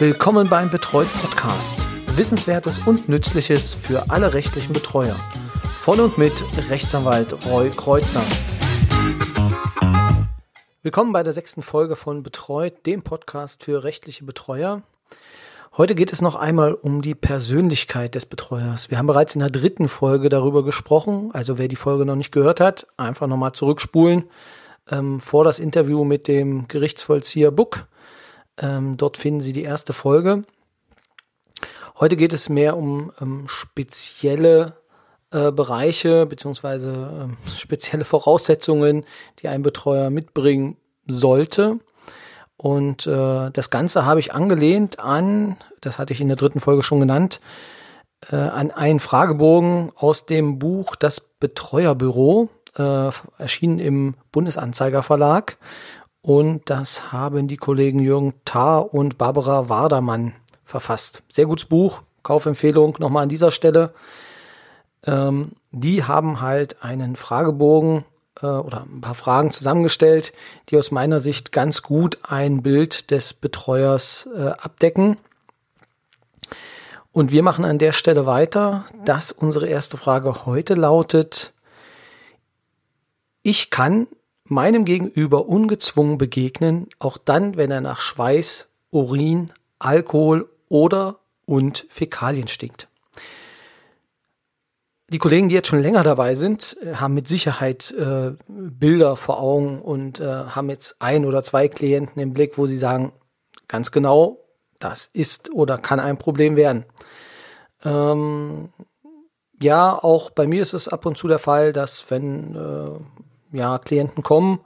Willkommen beim Betreut Podcast. Wissenswertes und Nützliches für alle rechtlichen Betreuer. Von und mit Rechtsanwalt Roy Kreuzer. Willkommen bei der sechsten Folge von Betreut, dem Podcast für rechtliche Betreuer. Heute geht es noch einmal um die Persönlichkeit des Betreuers. Wir haben bereits in der dritten Folge darüber gesprochen. Also wer die Folge noch nicht gehört hat, einfach nochmal zurückspulen ähm, vor das Interview mit dem Gerichtsvollzieher Buck. Ähm, dort finden Sie die erste Folge. Heute geht es mehr um ähm, spezielle äh, Bereiche beziehungsweise äh, spezielle Voraussetzungen, die ein Betreuer mitbringen sollte. Und äh, das Ganze habe ich angelehnt an, das hatte ich in der dritten Folge schon genannt, äh, an einen Fragebogen aus dem Buch Das Betreuerbüro, äh, erschienen im Bundesanzeiger Verlag. Und das haben die Kollegen Jürgen Tarr und Barbara Wardermann verfasst. Sehr gutes Buch, Kaufempfehlung nochmal an dieser Stelle. Ähm, die haben halt einen Fragebogen äh, oder ein paar Fragen zusammengestellt, die aus meiner Sicht ganz gut ein Bild des Betreuers äh, abdecken. Und wir machen an der Stelle weiter, dass unsere erste Frage heute lautet, ich kann meinem Gegenüber ungezwungen begegnen, auch dann, wenn er nach Schweiß, Urin, Alkohol oder und Fäkalien stinkt. Die Kollegen, die jetzt schon länger dabei sind, äh, haben mit Sicherheit äh, Bilder vor Augen und äh, haben jetzt ein oder zwei Klienten im Blick, wo sie sagen, ganz genau, das ist oder kann ein Problem werden. Ähm, ja, auch bei mir ist es ab und zu der Fall, dass wenn äh, ja, Klienten kommen,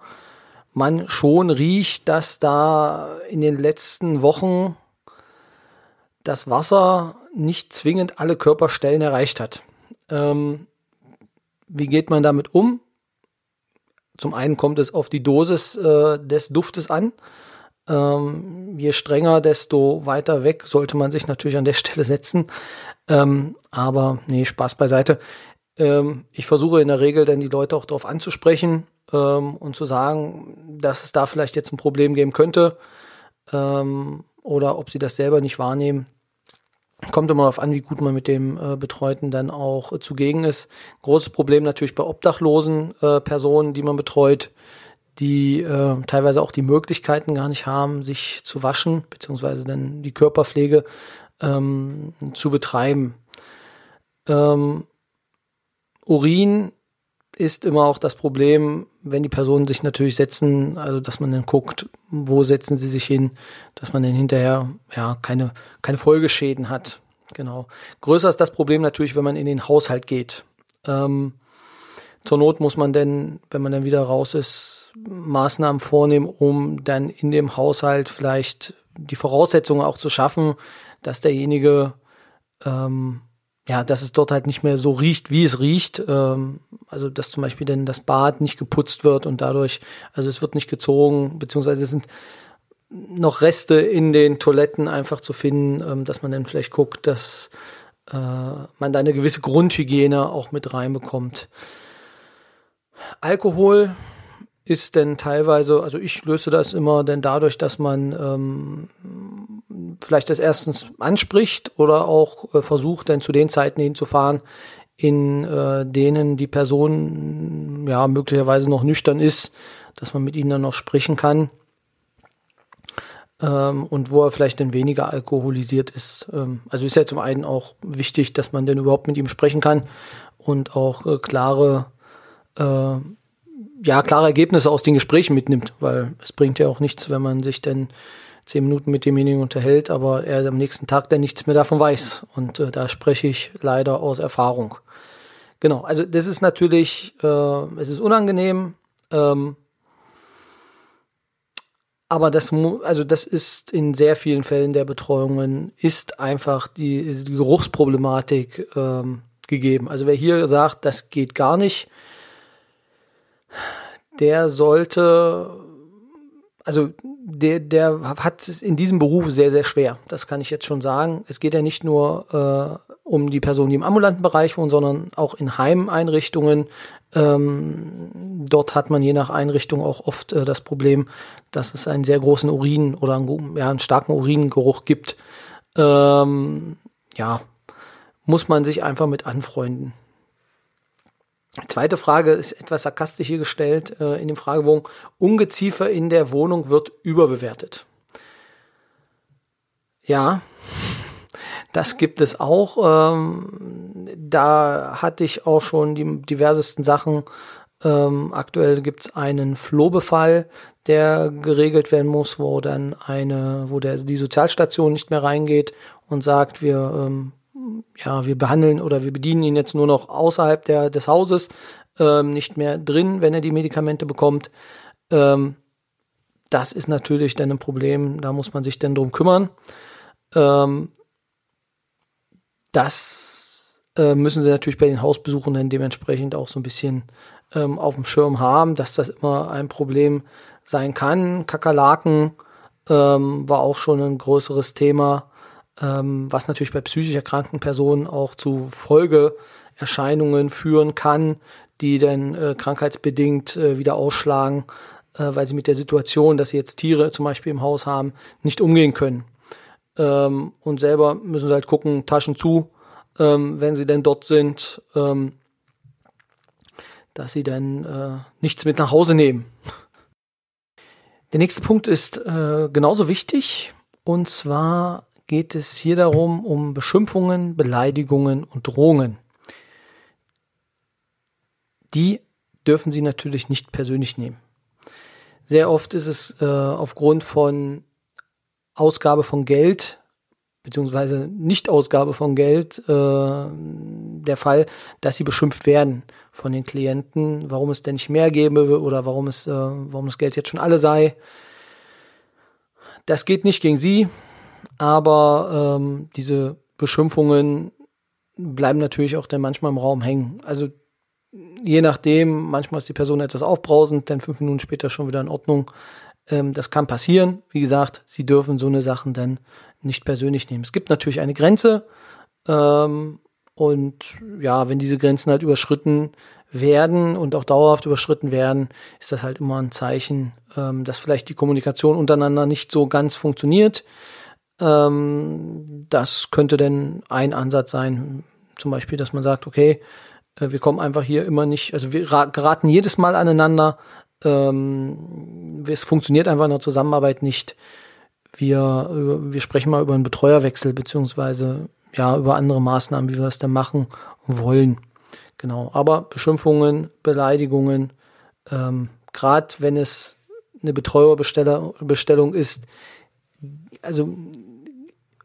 man schon riecht, dass da in den letzten Wochen das Wasser nicht zwingend alle Körperstellen erreicht hat. Ähm, wie geht man damit um? Zum einen kommt es auf die Dosis äh, des Duftes an. Ähm, je strenger, desto weiter weg sollte man sich natürlich an der Stelle setzen. Ähm, aber nee, Spaß beiseite. Ähm, ich versuche in der Regel dann die Leute auch darauf anzusprechen ähm, und zu sagen, dass es da vielleicht jetzt ein Problem geben könnte ähm, oder ob sie das selber nicht wahrnehmen. Kommt immer darauf an, wie gut man mit dem äh, Betreuten dann auch äh, zugegen ist. Großes Problem natürlich bei obdachlosen äh, Personen, die man betreut, die äh, teilweise auch die Möglichkeiten gar nicht haben, sich zu waschen, beziehungsweise dann die Körperpflege ähm, zu betreiben. Ähm, Urin ist immer auch das Problem, wenn die Personen sich natürlich setzen, also dass man dann guckt, wo setzen sie sich hin, dass man dann hinterher ja keine, keine Folgeschäden hat. Genau. Größer ist das Problem natürlich, wenn man in den Haushalt geht. Ähm, zur Not muss man denn, wenn man dann wieder raus ist, Maßnahmen vornehmen, um dann in dem Haushalt vielleicht die Voraussetzungen auch zu schaffen, dass derjenige ähm, ja, dass es dort halt nicht mehr so riecht, wie es riecht. Ähm, also, dass zum Beispiel denn das Bad nicht geputzt wird und dadurch, also es wird nicht gezogen, beziehungsweise es sind noch Reste in den Toiletten einfach zu finden, ähm, dass man dann vielleicht guckt, dass äh, man da eine gewisse Grundhygiene auch mit reinbekommt. Alkohol ist denn teilweise, also ich löse das immer denn dadurch, dass man ähm, vielleicht das erstens anspricht oder auch äh, versucht, dann zu den Zeiten hinzufahren, in äh, denen die Person ja möglicherweise noch nüchtern ist, dass man mit ihnen dann noch sprechen kann ähm, und wo er vielleicht dann weniger alkoholisiert ist. Ähm, also ist ja zum einen auch wichtig, dass man denn überhaupt mit ihm sprechen kann und auch äh, klare äh, ja, klare Ergebnisse aus den Gesprächen mitnimmt, weil es bringt ja auch nichts, wenn man sich dann zehn Minuten mit demjenigen unterhält, aber er am nächsten Tag dann nichts mehr davon weiß. Und äh, da spreche ich leider aus Erfahrung. Genau, also das ist natürlich, äh, es ist unangenehm, ähm, aber das, also das ist in sehr vielen Fällen der Betreuungen ist einfach die, die Geruchsproblematik ähm, gegeben. Also wer hier sagt, das geht gar nicht, der sollte, also der, der hat es in diesem Beruf sehr, sehr schwer. Das kann ich jetzt schon sagen. Es geht ja nicht nur äh, um die Personen, die im ambulanten Bereich wohnen, sondern auch in Heimeinrichtungen Ähm, dort hat man je nach Einrichtung auch oft äh, das Problem, dass es einen sehr großen Urin oder einen, ja, einen starken Uringeruch gibt. Ähm, ja, muss man sich einfach mit anfreunden. Zweite Frage ist etwas sarkastisch hier gestellt äh, in dem Fragebogen. Ungeziefer in der Wohnung wird überbewertet. Ja, das gibt es auch. Ähm, da hatte ich auch schon die diversesten Sachen. Ähm, aktuell gibt es einen Flohbefall, der geregelt werden muss, wo dann eine, wo der die Sozialstation nicht mehr reingeht und sagt, wir ähm, ja, wir behandeln oder wir bedienen ihn jetzt nur noch außerhalb der, des Hauses, ähm, nicht mehr drin, wenn er die Medikamente bekommt. Ähm, das ist natürlich dann ein Problem, da muss man sich dann drum kümmern. Ähm, das äh, müssen sie natürlich bei den Hausbesuchen dann dementsprechend auch so ein bisschen ähm, auf dem Schirm haben, dass das immer ein Problem sein kann. Kakerlaken ähm, war auch schon ein größeres Thema was natürlich bei psychisch erkrankten Personen auch zu Folgeerscheinungen führen kann, die dann äh, krankheitsbedingt äh, wieder ausschlagen, äh, weil sie mit der Situation, dass sie jetzt Tiere zum Beispiel im Haus haben, nicht umgehen können. Ähm, und selber müssen sie halt gucken, Taschen zu, ähm, wenn sie denn dort sind, ähm, dass sie dann äh, nichts mit nach Hause nehmen. Der nächste Punkt ist äh, genauso wichtig, und zwar geht es hier darum, um Beschimpfungen, Beleidigungen und Drohungen. Die dürfen Sie natürlich nicht persönlich nehmen. Sehr oft ist es äh, aufgrund von Ausgabe von Geld beziehungsweise Nichtausgabe von Geld äh, der Fall, dass sie beschimpft werden von den Klienten, warum es denn nicht mehr gäbe oder warum es, äh, warum das Geld jetzt schon alle sei. Das geht nicht gegen sie, aber ähm, diese Beschimpfungen bleiben natürlich auch dann manchmal im Raum hängen. Also je nachdem, manchmal ist die Person etwas aufbrausend, dann fünf Minuten später schon wieder in Ordnung. Ähm, das kann passieren. Wie gesagt, Sie dürfen so eine Sachen dann nicht persönlich nehmen. Es gibt natürlich eine Grenze. Ähm, und ja, wenn diese Grenzen halt überschritten werden und auch dauerhaft überschritten werden, ist das halt immer ein Zeichen, ähm, dass vielleicht die Kommunikation untereinander nicht so ganz funktioniert. Ähm, das könnte denn ein Ansatz sein, zum Beispiel, dass man sagt, okay, äh, wir kommen einfach hier immer nicht, also wir geraten jedes Mal aneinander. Ähm, es funktioniert einfach in der Zusammenarbeit nicht. Wir, wir sprechen mal über einen Betreuerwechsel, beziehungsweise ja, über andere Maßnahmen, wie wir das denn machen wollen. Genau. Aber Beschimpfungen, Beleidigungen, ähm, gerade wenn es eine Betreuerbestellung ist, also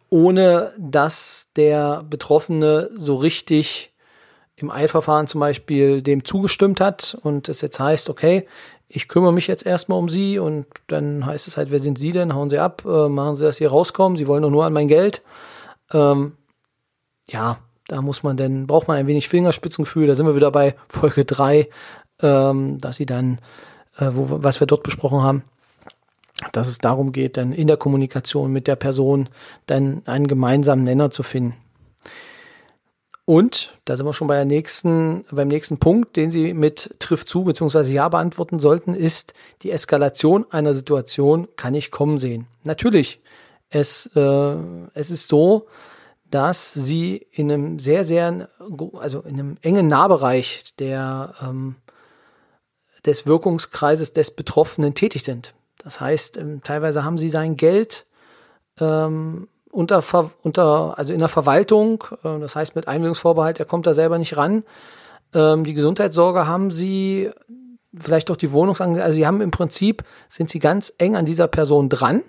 ohne dass der Betroffene so richtig im Eilverfahren zum Beispiel dem zugestimmt hat und es jetzt heißt, okay, ich kümmere mich jetzt erstmal um Sie und dann heißt es halt, wer sind Sie denn? Hauen Sie ab, äh, machen Sie, dass Sie rauskommen, Sie wollen doch nur an mein Geld. Ähm, ja, da muss man dann, braucht man ein wenig Fingerspitzengefühl, da sind wir wieder bei Folge 3, ähm, dass Sie dann, äh, wo, was wir dort besprochen haben, dass es darum geht, dann in der Kommunikation mit der Person dann einen gemeinsamen Nenner zu finden. Und da sind wir schon bei der nächsten, beim nächsten Punkt, den Sie mit trifft zu bzw. ja beantworten sollten, ist die Eskalation einer Situation kann ich kommen sehen. Natürlich, es, äh, es ist so, dass Sie in einem sehr, sehr, also in einem engen Nahbereich der, ähm, des Wirkungskreises des Betroffenen tätig sind. Das heißt, ähm, teilweise haben sie sein Geld ähm, unter, unter, also in der Verwaltung, äh, das heißt mit Einwilligungsvorbehalt, er kommt da selber nicht ran. Ähm, die Gesundheitssorge haben sie, vielleicht auch die Wohnungsangelegenheit, also sie haben im Prinzip, sind sie ganz eng an dieser Person dran.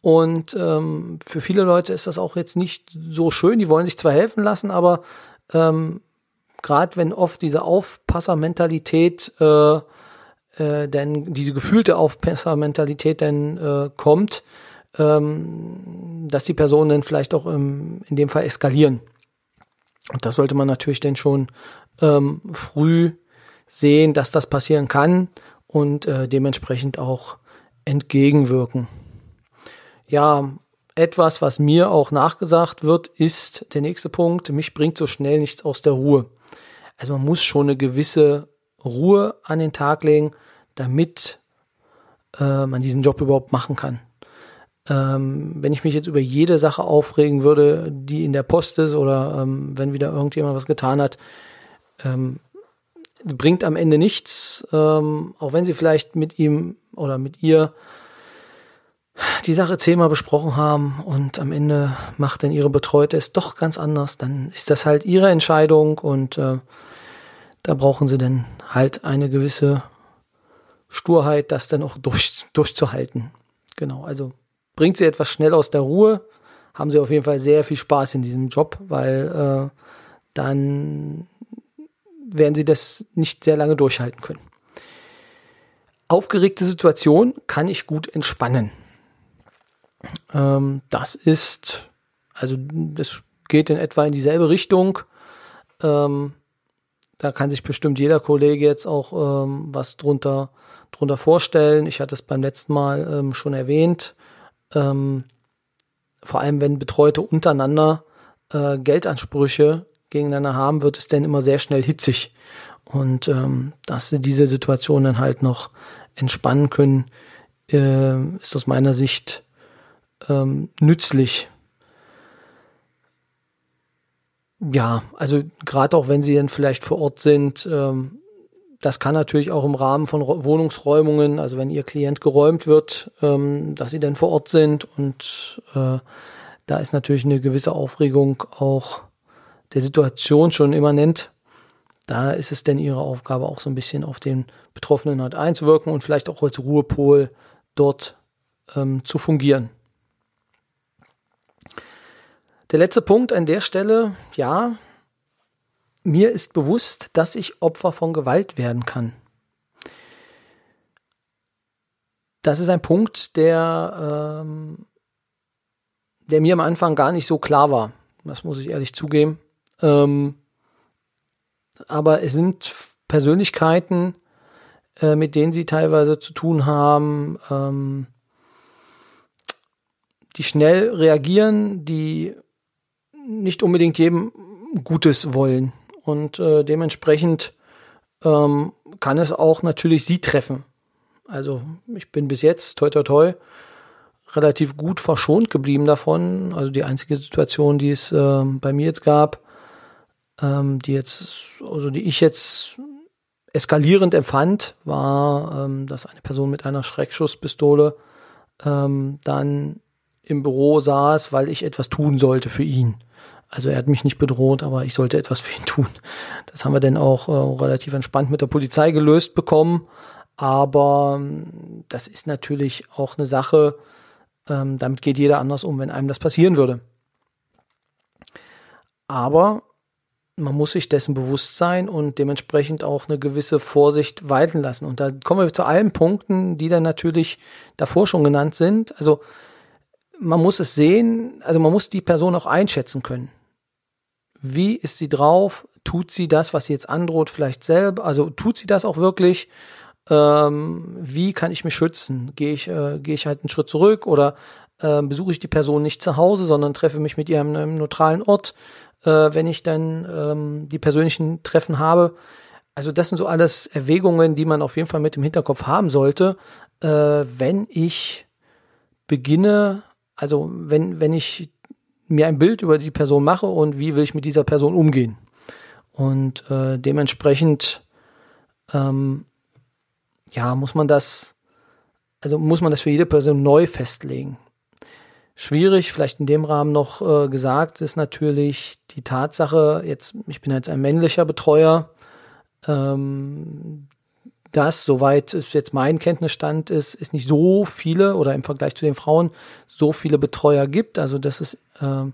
Und ähm, für viele Leute ist das auch jetzt nicht so schön. Die wollen sich zwar helfen lassen, aber ähm, gerade wenn oft diese Aufpassermentalität äh, äh, denn diese gefühlte Aufpassermentalität dann äh, kommt, ähm, dass die Personen dann vielleicht auch im, in dem Fall eskalieren. Und das sollte man natürlich dann schon ähm, früh sehen, dass das passieren kann und äh, dementsprechend auch entgegenwirken. Ja, etwas, was mir auch nachgesagt wird, ist der nächste Punkt, mich bringt so schnell nichts aus der Ruhe. Also man muss schon eine gewisse Ruhe an den Tag legen, damit äh, man diesen Job überhaupt machen kann. Ähm, wenn ich mich jetzt über jede Sache aufregen würde, die in der Post ist oder ähm, wenn wieder irgendjemand was getan hat, ähm, bringt am Ende nichts, ähm, auch wenn sie vielleicht mit ihm oder mit ihr die Sache zehnmal besprochen haben und am Ende macht dann ihre Betreute es doch ganz anders, dann ist das halt ihre Entscheidung und äh, da brauchen sie dann halt eine gewisse Sturheit, das dann auch durch, durchzuhalten. Genau, also bringt sie etwas schnell aus der Ruhe, haben sie auf jeden Fall sehr viel Spaß in diesem Job, weil äh, dann werden sie das nicht sehr lange durchhalten können. Aufgeregte Situation kann ich gut entspannen. Ähm, das ist, also das geht in etwa in dieselbe Richtung. Ähm, da kann sich bestimmt jeder Kollege jetzt auch ähm, was drunter, drunter vorstellen. Ich hatte es beim letzten Mal ähm, schon erwähnt. Ähm, vor allem, wenn Betreute untereinander äh, Geldansprüche gegeneinander haben, wird es dann immer sehr schnell hitzig. Und ähm, dass sie diese Situation dann halt noch entspannen können, äh, ist aus meiner Sicht ähm, nützlich. Ja, also gerade auch wenn sie dann vielleicht vor Ort sind, ähm, das kann natürlich auch im Rahmen von Wohnungsräumungen, also wenn ihr Klient geräumt wird, ähm, dass sie dann vor Ort sind und äh, da ist natürlich eine gewisse Aufregung auch der Situation schon immanent. Da ist es denn ihre Aufgabe auch so ein bisschen auf den Betroffenen halt einzuwirken und vielleicht auch als Ruhepol dort ähm, zu fungieren. Der letzte Punkt an der Stelle, ja, mir ist bewusst, dass ich Opfer von Gewalt werden kann. Das ist ein Punkt, der, ähm, der mir am Anfang gar nicht so klar war. Das muss ich ehrlich zugeben. Ähm, aber es sind Persönlichkeiten, äh, mit denen sie teilweise zu tun haben, ähm, die schnell reagieren, die nicht unbedingt jedem Gutes wollen. Und äh, dementsprechend ähm, kann es auch natürlich sie treffen. Also ich bin bis jetzt, toi toi toi, relativ gut verschont geblieben davon. Also die einzige Situation, die es äh, bei mir jetzt gab, ähm, die jetzt, also die ich jetzt eskalierend empfand, war, ähm, dass eine Person mit einer Schreckschusspistole ähm, dann im Büro saß, weil ich etwas tun sollte für ihn. Also er hat mich nicht bedroht, aber ich sollte etwas für ihn tun. Das haben wir dann auch äh, relativ entspannt mit der Polizei gelöst bekommen. Aber ähm, das ist natürlich auch eine Sache, ähm, damit geht jeder anders um, wenn einem das passieren würde. Aber man muss sich dessen bewusst sein und dementsprechend auch eine gewisse Vorsicht walten lassen. Und da kommen wir zu allen Punkten, die dann natürlich davor schon genannt sind. Also man muss es sehen, also man muss die Person auch einschätzen können. Wie ist sie drauf? Tut sie das, was sie jetzt androht, vielleicht selber? Also tut sie das auch wirklich? Ähm, wie kann ich mich schützen? Gehe ich, äh, gehe ich halt einen Schritt zurück oder äh, besuche ich die Person nicht zu Hause, sondern treffe mich mit ihr an einem neutralen Ort, äh, wenn ich dann ähm, die persönlichen Treffen habe? Also das sind so alles Erwägungen, die man auf jeden Fall mit im Hinterkopf haben sollte, äh, wenn ich beginne also wenn, wenn ich mir ein Bild über die Person mache und wie will ich mit dieser Person umgehen. Und äh, dementsprechend ähm, ja, muss man das, also muss man das für jede Person neu festlegen. Schwierig, vielleicht in dem Rahmen noch äh, gesagt, ist natürlich die Tatsache, jetzt, ich bin jetzt ein männlicher Betreuer, ähm, das, soweit es jetzt mein Kenntnisstand ist, ist nicht so viele oder im Vergleich zu den Frauen so viele Betreuer gibt. Also das ist äh,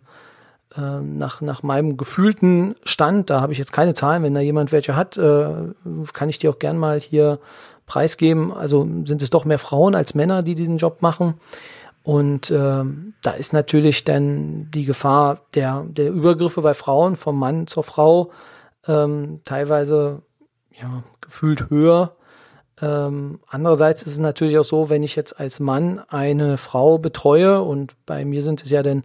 nach, nach meinem gefühlten Stand, da habe ich jetzt keine Zahlen, wenn da jemand welche hat, äh, kann ich die auch gern mal hier preisgeben. Also sind es doch mehr Frauen als Männer, die diesen Job machen. Und ähm, da ist natürlich dann die Gefahr der, der Übergriffe bei Frauen vom Mann zur Frau ähm, teilweise ja, gefühlt höher ähm, andererseits ist es natürlich auch so, wenn ich jetzt als Mann eine Frau betreue und bei mir sind es ja dann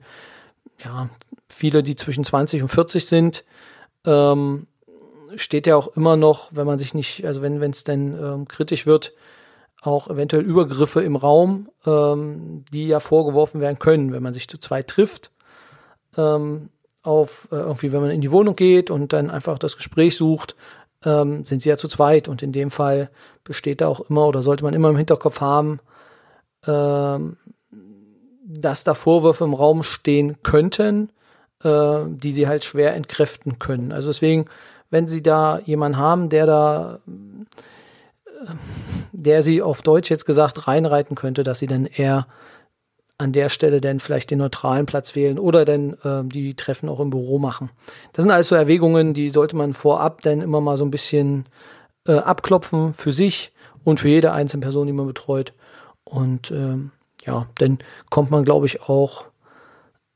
ja viele, die zwischen 20 und 40 sind, ähm, steht ja auch immer noch, wenn man sich nicht, also wenn es denn ähm, kritisch wird, auch eventuell Übergriffe im Raum, ähm, die ja vorgeworfen werden können, wenn man sich zu zweit trifft. Ähm, auf äh, irgendwie, wenn man in die Wohnung geht und dann einfach das Gespräch sucht, ähm, sind sie ja zu zweit und in dem Fall besteht da auch immer oder sollte man immer im Hinterkopf haben, ähm, dass da Vorwürfe im Raum stehen könnten, äh, die sie halt schwer entkräften können. Also deswegen, wenn sie da jemanden haben, der da der sie auf Deutsch jetzt gesagt reinreiten könnte, dass sie dann eher an der Stelle dann vielleicht den neutralen Platz wählen oder dann äh, die Treffen auch im Büro machen. Das sind alles so Erwägungen, die sollte man vorab dann immer mal so ein bisschen äh, abklopfen für sich und für jede einzelne Person, die man betreut. Und ähm, ja, dann kommt man, glaube ich, auch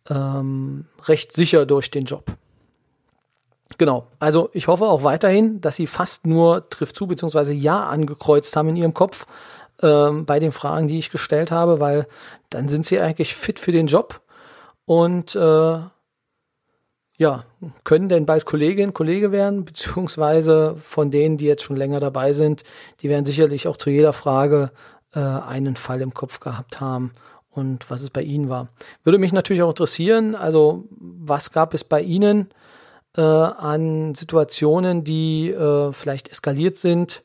ähm, recht sicher durch den Job. Genau, also ich hoffe auch weiterhin, dass Sie fast nur trifft zu bzw. ja angekreuzt haben in Ihrem Kopf ähm, bei den Fragen, die ich gestellt habe, weil dann sind Sie eigentlich fit für den Job und äh, ja, können denn bald Kollegin, Kollege werden, beziehungsweise von denen, die jetzt schon länger dabei sind, die werden sicherlich auch zu jeder Frage äh, einen Fall im Kopf gehabt haben und was es bei Ihnen war. Würde mich natürlich auch interessieren, also was gab es bei Ihnen? äh, an Situationen, die äh, vielleicht eskaliert sind.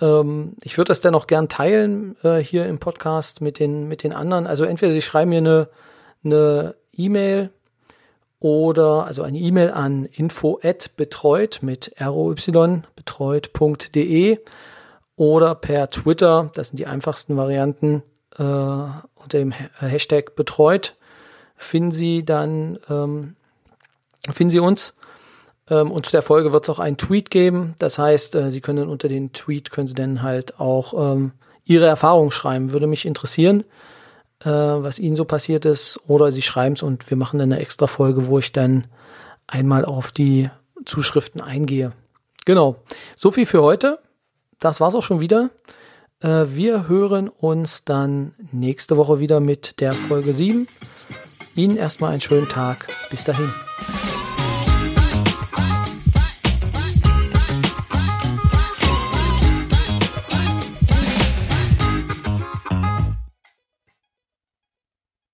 Ähm, ich würde das dann auch gern teilen äh, hier im Podcast mit den, mit den anderen. Also entweder Sie schreiben mir eine eine E-Mail oder also eine E-Mail an info at betreut mit roy betreut.de oder per Twitter, das sind die einfachsten Varianten, äh, unter dem Hashtag betreut finden Sie dann ähm, finden Sie uns ähm, und zu der Folge wird es auch einen Tweet geben. Das heißt, äh, Sie können unter den Tweet können Sie dann halt auch ähm, Ihre Erfahrung schreiben. Würde mich interessieren, äh, was Ihnen so passiert ist. Oder Sie schreiben es und wir machen dann eine extra Folge, wo ich dann einmal auf die Zuschriften eingehe. Genau. So viel für heute. Das war's auch schon wieder. Äh, wir hören uns dann nächste Woche wieder mit der Folge 7. Ihnen erstmal einen schönen Tag. Bis dahin.